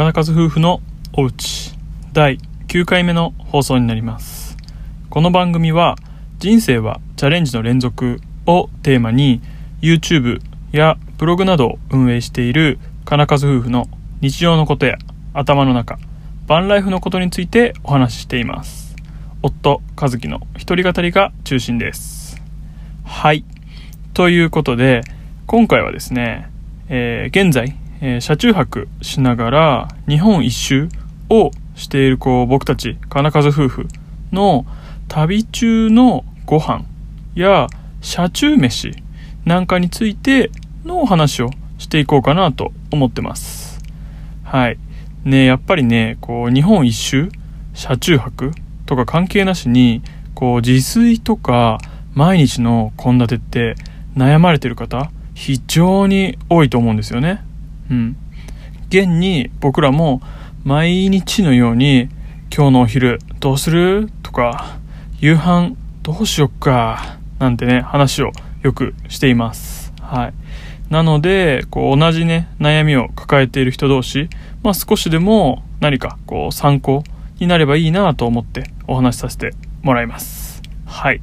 金数夫婦のおうち第9回目の放送になります。この番組は人生はチャレンジの連続をテーマに YouTube やブログなどを運営している金数夫婦の日常のことや頭の中バンライフのことについてお話ししています。夫和樹の一人語りが中心です。はい。ということで今回はですね、えー現在、えー車中泊しながら日本一周をしているこう僕たち金数夫婦の旅中のご飯や車中飯なんかについてのお話をしていこうかなと思ってます。はい。ねやっぱりねこう日本一周車中泊とか関係なしにこう自炊とか毎日の献立って悩まれてる方非常に多いと思うんですよね。うん。現に僕らも毎日のように今日のお昼どうする？とか夕飯どうしよっか？なんてね話をよくしています。はい。なのでこう同じね悩みを抱えている人同士まあ少しでも何かこう参考になればいいなと思ってお話しさせてもらいます。はい。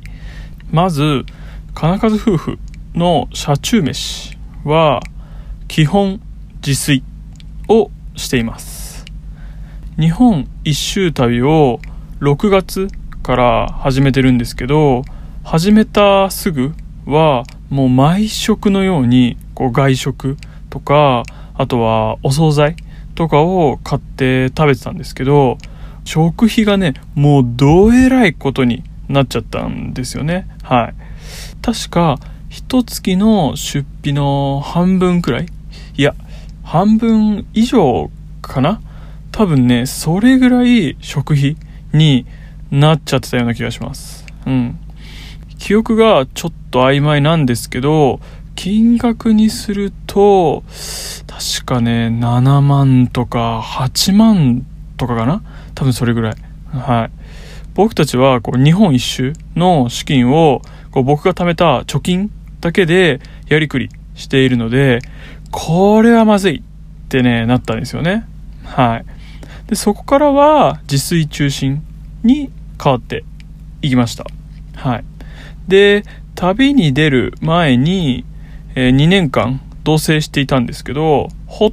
まず金数夫婦の車中飯は基本自炊をしています。日本一周旅を6月から始めてるんですけど始めたすぐはもう毎食のようにこう外食とかあとはお惣菜とかを買って食べてたんですけど食費がねもうどえらいことになっちゃったんですよね。はい。確か一月の出費の半分くらいいや半分以上かな？多分ねそれぐらい食費になっちゃってたような気がします。うん。記憶がちょっと曖昧なんですけど金額にすると確かね7万とか8万とかかな？多分それぐらい。はい。僕たちはこう日本一周の資金をこう僕が貯めた貯金だけでやりくりしているのでこれはまずいってねなったんですよね。はい。でそこからは自炊中心に変わっていきました。はい。で旅に出る前に、えー2年間同棲していたんですけどほ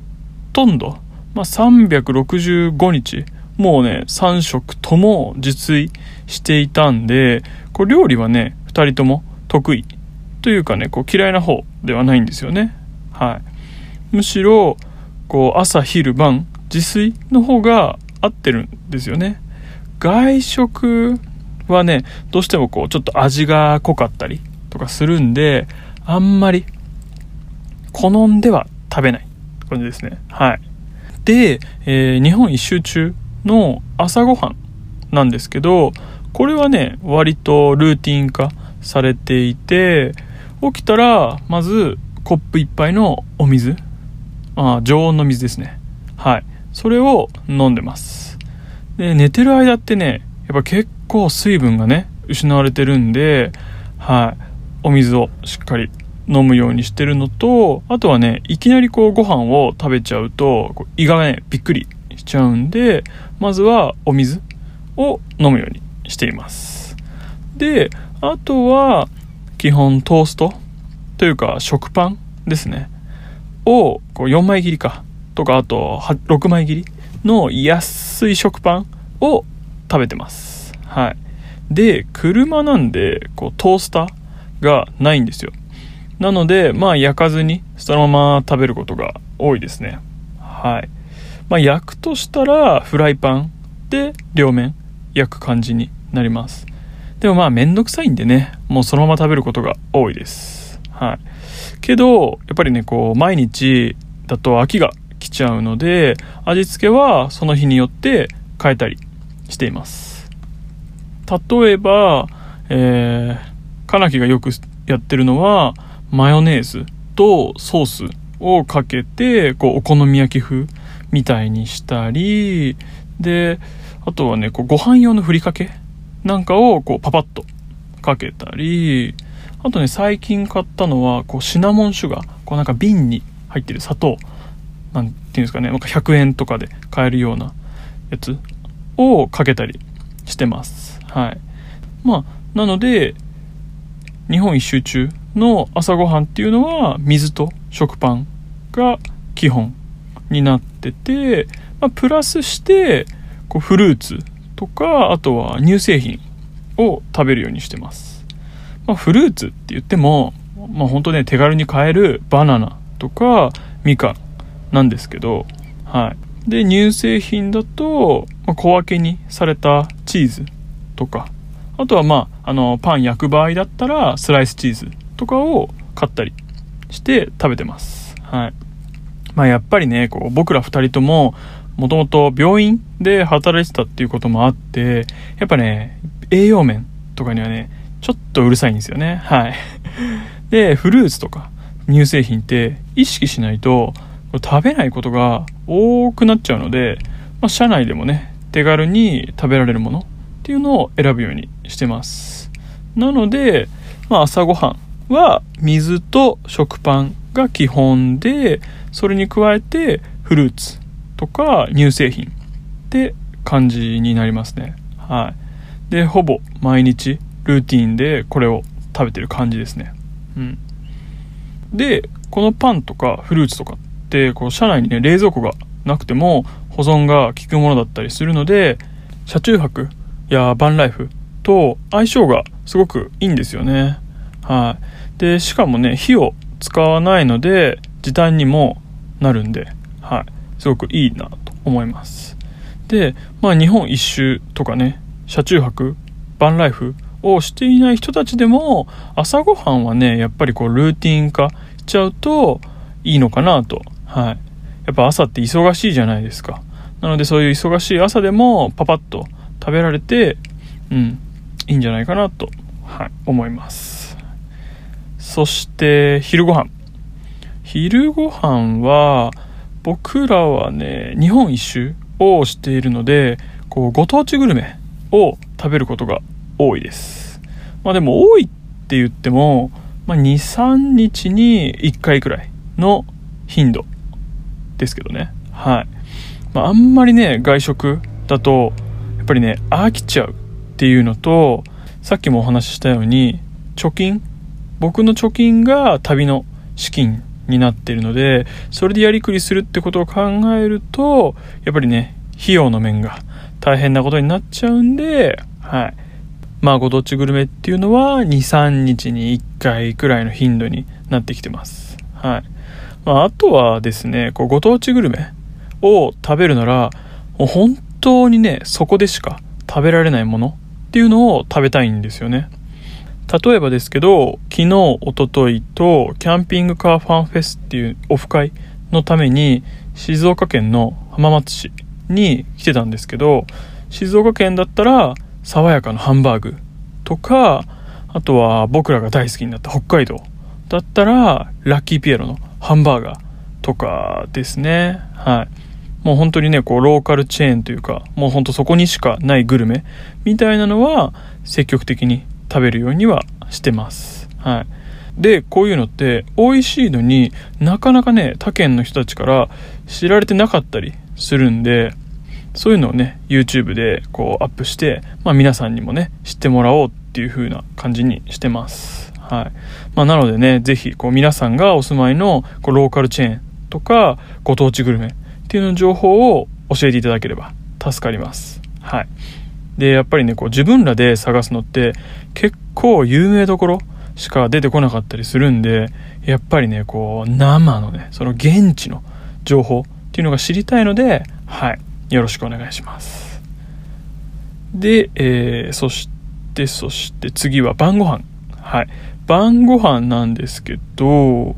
とんど、まあ、365日もうね3食とも自炊していたんでこう料理はね2人とも得意というかねこう嫌いな方ではないんですよね。はい。むしろこう朝昼晩自炊の方が合ってるんですよね。外食はねどうしてもこうちょっと味が濃かったりとかするんであんまり好んでは食べない感じですね。はい。で、えー日本一周中の朝ごはんなんですけどこれはね割とルーティン化されていて起きたらまずコップ一杯のお水あ常温の水ですね。はい。それを飲んでます。で寝てる間ってねやっぱ結構水分がね失われてるんではい。お水をしっかり飲むようにしてるのとあとはねいきなりこうご飯を食べちゃうと胃がねびっくりしちゃうんでまずはお水を飲むようにしています。であとは基本トーストというか食パンですね。をこう4枚切りか。とかあと6枚切りの安い食パンを食べてます。はい。で車なんでこうトースターがないんですよ。なのでまあ焼かずにそのまま食べることが多いですね。はい。まあ焼くとしたらフライパンで両面焼く感じになります。でもまあめんどくさいんでねもうそのまま食べることが多いです。はい。けどやっぱりねこう毎日だと飽きが来ちゃうので味付けはその日によって変えたりしています。例えばえー、かなきがよくやってるのはマヨネーズとソースをかけてこうお好み焼き風みたいにしたりであとはねこうご飯用のふりかけなんかをこうパパッとかけたりあとね最近買ったのはこうシナモンシュガー。こうなんか瓶に入ってる砂糖。なんていうんですかね。なんか100円とかで買えるようなやつをかけたりしてます。はい。まあなので日本一周中の朝ごはんっていうのは水と食パンが基本になってて、まあ、プラスしてこうフルーツとかあとは乳製品を食べるようにしてます、まあ、フルーツって言っても、まあ、本当ね手軽に買えるバナナとかみかんなんですけどはいで乳製品だと、ま、小分けにされたチーズとかあとはまあ、あの、パン焼く場合だったら、スライスチーズとかを買ったりして食べてます。はい。まあやっぱりね、こう、僕ら二人とも、もともと病院で働いてたっていうこともあって、やっぱね、栄養面とかにはね、ちょっとうるさいんですよね。はい。で、フルーツとか乳製品って意識しないと、食べないことが多くなっちゃうので、まあ、社内でもね、手軽に食べられるものっていうのを選ぶようにしてますなので、まあ、朝ごはんは水と食パンが基本でそれに加えてフルーツとか乳製品って感じになりますねはいでほぼ毎日ルーティンでこれを食べてる感じですねうんでこのパンとかフルーツとかってこう車内にね冷蔵庫がなくても保存が効くものだったりするので車中泊やバンライフと相性がすごくいいんですよね。はい。で、しかもね、火を使わないので、時短にもなるんで、はい。すごくいいなと思います。で、まあ日本一周とかね、車中泊、バンライフをしていない人たちでも、朝ごはんはね、やっぱりこうルーティン化しちゃうといいのかなと。はい。やっぱ朝って忙しいじゃないですか。なのでそういう忙しい朝でもパパッと食べられて、うん、いいんじゃないかなと、はい、思います。そして、昼ご飯。昼ご飯は、僕らはね、日本一周をしているので、こう、ご当地グルメを食べることが多いです。まあでも多いって言っても、まあ、2、3日に1回くらいの頻度ですけどね。はい。まあ、あんまりね、外食だと、やっぱりね飽きちゃうっていうのとさっきもお話ししたように貯金僕の貯金が旅の資金になっているのでそれでやりくりするってことを考えるとやっぱりね費用の面が大変なことになっちゃうんではいまあご当地グルメっていうのは23日に1回くらいの頻度になってきてますはい、まあ、あとはですねこうご当地グルメを食べるならもう本当にね、そこでしか食べられないものっていうのを食べたいんですよね。例えばですけど、昨日、おとといと、キャンピングカーファンフェスっていうオフ会のために、静岡県の浜松市に来てたんですけど、静岡県だったら、爽やかなハンバーグとか、あとは僕らが大好きになった北海道だったら、ラッキーピエロのハンバーガーとかですね。はい。もう本当にね、こう、ローカルチェーンというか、もうほんとそこにしかないグルメみたいなのは、積極的に食べるようにはしてます。はい。で、こういうのって美味しいのになかなかね、他県の人たちから知られてなかったりするんで、そういうのをね、YouTube でこうアップして、まあ皆さんにもね、知ってもらおうっていう風な感じにしてます。はい。まあなのでね、ぜひこう皆さんがお住まいのこうローカルチェーンとかご当地グルメっていうの情報を教えていただければ助かります。はい。で、やっぱりね、こう自分らで探すのって結構有名どころしか出てこなかったりするんで、やっぱりね、こう生のね、その現地の情報っていうのが知りたいので、はい。よろしくお願いします。で、えー、そして、そして次は晩ご飯。はい。晩ご飯なんですけど、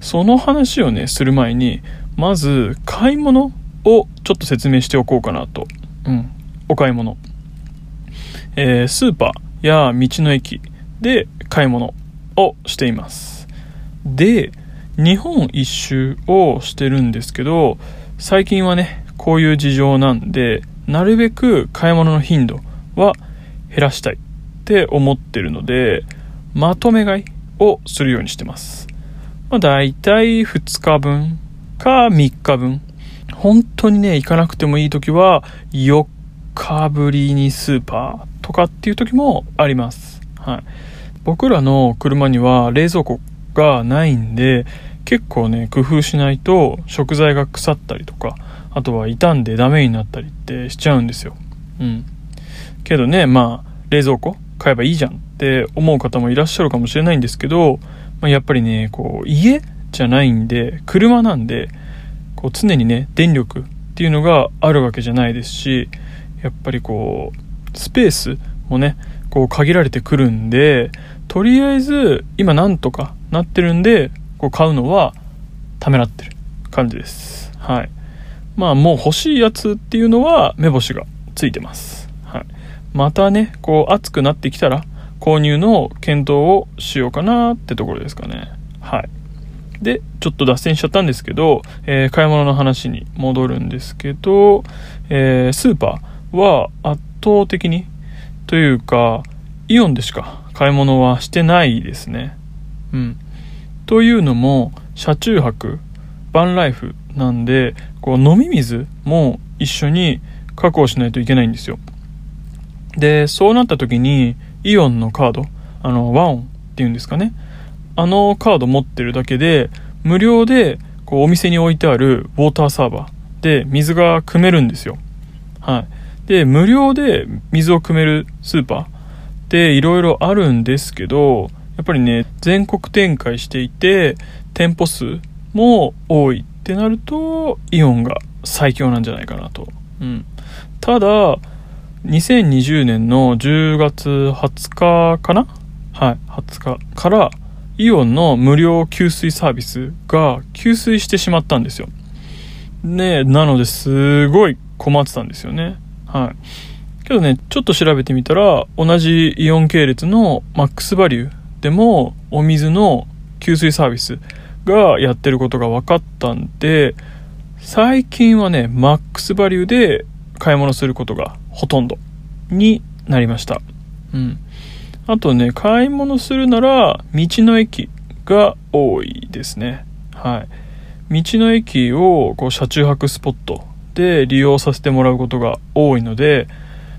その話をね、する前に、まず買い物をちょっと説明しておこうかなと。うん。お買い物。えー、スーパーや道の駅で買い物をしています。で、日本一周をしてるんですけど、最近はね、こういう事情なんで、なるべく買い物の頻度は減らしたいって思ってるので、まとめ買いをするようにしてます。まあ、大体2日分か3日分本当にね、行かなくてもいい時は、4日ぶりにスーパーとかっていう時もあります。はい。僕らの車には冷蔵庫がないんで、結構ね、工夫しないと食材が腐ったりとか、あとは傷んでダメになったりってしちゃうんですよ。うん。けどね、まあ、冷蔵庫買えばいいじゃんって思う方もいらっしゃるかもしれないんですけど、まあ、やっぱりね、こう、家じゃないんで、車なんで、こう常にね、電力っていうのがあるわけじゃないですし、やっぱりこう、スペースもね、こう限られてくるんで、とりあえず今なんとかなってるんで、こう買うのはためらってる感じです。はい。まあもう欲しいやつっていうのは目星がついてます。はい。またね、こう暑くなってきたら購入の検討をしようかなってところですかね。はい。で、ちょっと脱線しちゃったんですけど、えー、買い物の話に戻るんですけど、えー、スーパーは圧倒的にというか、イオンでしか買い物はしてないですね。うん。というのも、車中泊、バンライフなんで、こう飲み水も一緒に確保しないといけないんですよ。で、そうなった時に、イオンのカード、あの、ワオンっていうんですかね。あのカード持ってるだけで、無料で、こう、お店に置いてあるウォーターサーバーで水が汲めるんですよ。はい。で、無料で水を汲めるスーパーっていろいろあるんですけど、やっぱりね、全国展開していて、店舗数も多いってなると、イオンが最強なんじゃないかなと。うん。ただ、2020年の10月20日かな？はい、20日からイオンの無料給水サービスが給水してしまったんですよ。ねなのですごい困ってたんですよね。はい。けどね、ちょっと調べてみたら、同じイオン系列のマックスバリューでもお水の給水サービスがやってることが分かったんで、最近はね、マックスバリューで買い物することがほとんどになりました。うん。あとね、買い物するなら、道の駅が多いですね。はい。道の駅をこう車中泊スポットで利用させてもらうことが多いので、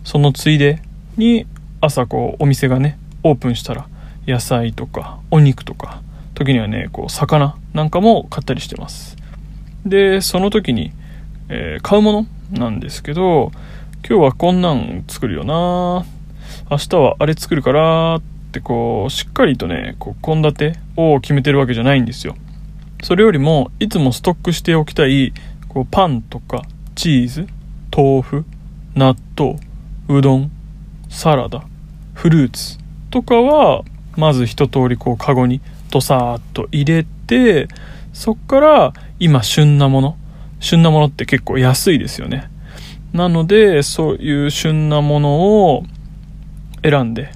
そのついでに朝こうお店がね、オープンしたら野菜とかお肉とか、時にはね、こう魚なんかも買ったりしてます。で、その時に、えー、買うものなんですけど、今日はこんなん作るよな明日はあれ作るからってこう、しっかりとね、献立を決めてるわけじゃないんですよ。それよりも、いつもストックしておきたい、こう、パンとか、チーズ、豆腐、納豆、うどん、サラダ、フルーツとかは、まず一通りこう、カゴにとさーっと入れて、そっから今旬なもの、旬なものって結構安いですよね。なので、そういう旬なものを選んで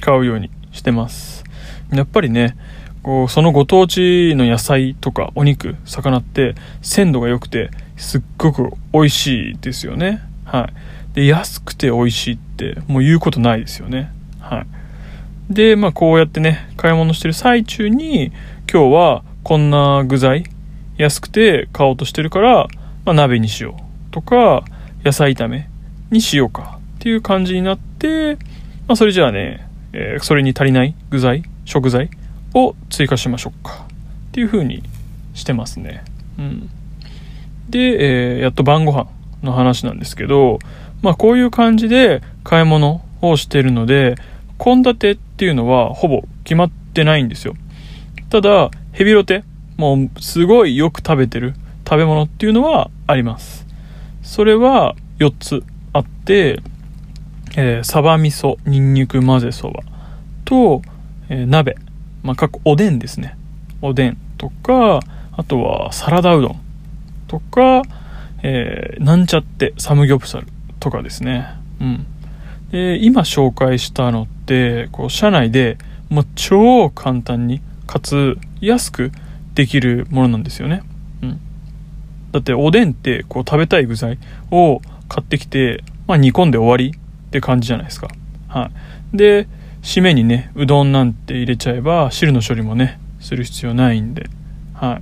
買うようにしてます。やっぱりね、こう、そのご当地の野菜とかお肉、魚って鮮度が良くてすっごく美味しいですよね。はい。で、安くて美味しいってもう言うことないですよね。はい。で、まあこうやってね、買い物してる最中に今日はこんな具材安くて買おうとしてるから、まあ、鍋にしようとか、野菜炒めにしようかっていう感じになって、まあ、それじゃあね、えー、それに足りない具材、食材を追加しましょうかっていう風にしてますね。うん。で、えー、やっと晩ご飯の話なんですけど、まあこういう感じで買い物をしてるので、献立っていうのはほぼ決まってないんですよ。ただ、ヘビロテ、もうすごいよく食べてる食べ物っていうのはあります。それは4つあって、えー、サバ味噌、ニンニク混ぜそばと、えー、鍋、まあ、各おでんですね。おでんとか、あとはサラダうどんとか、えー、なんちゃってサムギョプサルとかですね。うん。で、今紹介したのって、こう、社内で、もう超簡単に、かつ安くできるものなんですよね。うん。だっておでんってこう食べたい具材を買ってきて、まあ、煮込んで終わりって感じじゃないですか。はい。で、締めにね、うどんなんて入れちゃえば汁の処理もね、する必要ないんで。は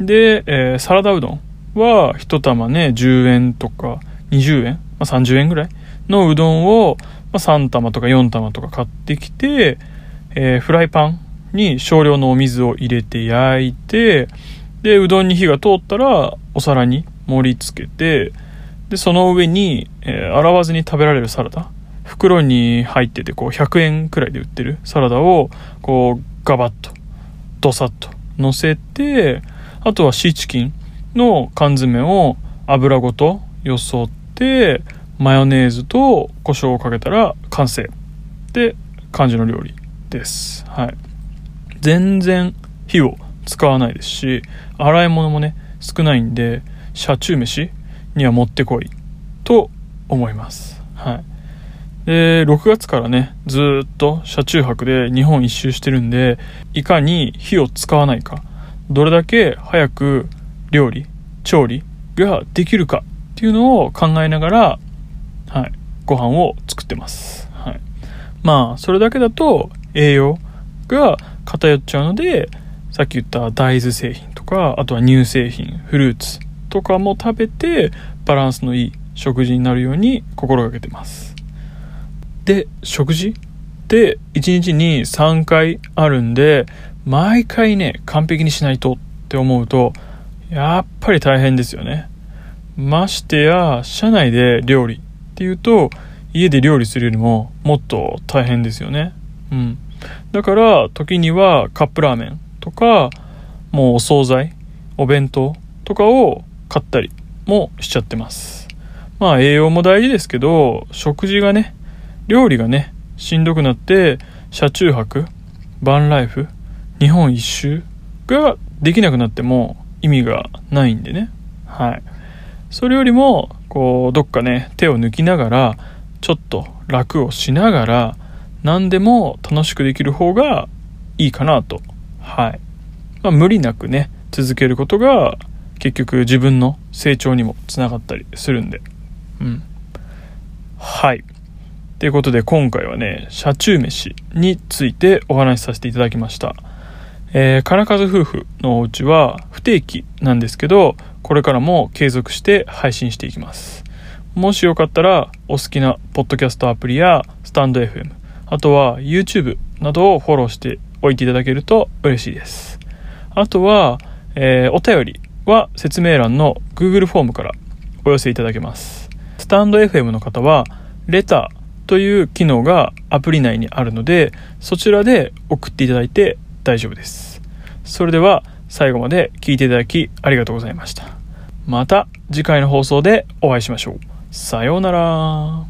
い。で、えー、サラダうどんは1玉ね10円とか20円、まあ、30円ぐらいのうどんを、3玉とか4玉とか買ってきて、えー、フライパンに少量のお水を入れて焼いてでうどんに火が通ったらお皿に盛り付けてでその上に、えー、洗わずに食べられるサラダ。袋に入っててこう100円くらいで売ってるサラダをこうガバッとドサッと乗せてあとはシーチキンの缶詰を油ごとよそってマヨネーズと胡椒をかけたら完成。って感じの料理です。はい。全然火を使わないですし洗い物もね少ないんで車中飯にはもってこいと思います。はい。で6月からねずっと車中泊で日本一周してるんでいかに火を使わないかどれだけ早く料理調理ができるかっていうのを考えながら、はい、ご飯を作ってます、はい、まあそれだけだと栄養が偏っちゃうのでさっき言った大豆製品とかあとは乳製品フルーツとかも食べてバランスのいい食事になるように心がけてます。で食事？って1日に3回あるんで毎回ね完璧にしないとって思うとやっぱり大変ですよね。ましてや社内で料理っていうと家で料理するよりももっと大変ですよね。うん。だから時にはカップラーメンとかもうお惣菜お弁当とかを買ったりもしちゃってます。まあ栄養も大事ですけど食事がね料理がねしんどくなって車中泊バンライフ日本一周ができなくなっても意味がないんでね。はい。それよりもこうどっかね手を抜きながらちょっと楽をしながら何でも楽しくできる方がいいかなと。はい、まあ、無理なくね続けることが結局自分の成長にもつながったりするんで。うん。はい。ということで今回はね車中飯についてお話しさせていただきました。えー、金数夫婦のお家は不定期なんですけどこれからも継続して配信していきます。もしよかったらお好きなポッドキャストアプリやスタンド FM あとは YouTube などをフォローしておいていただけると嬉しいです。あとは、えー、お便りは説明欄の Google フォームからお寄せいただけます。スタンド FM の方はレターという機能がアプリ内にあるのでそちらで送っていただいて大丈夫です。それでは最後まで聞いていただきありがとうございました。また次回の放送でお会いしましょう。さようなら。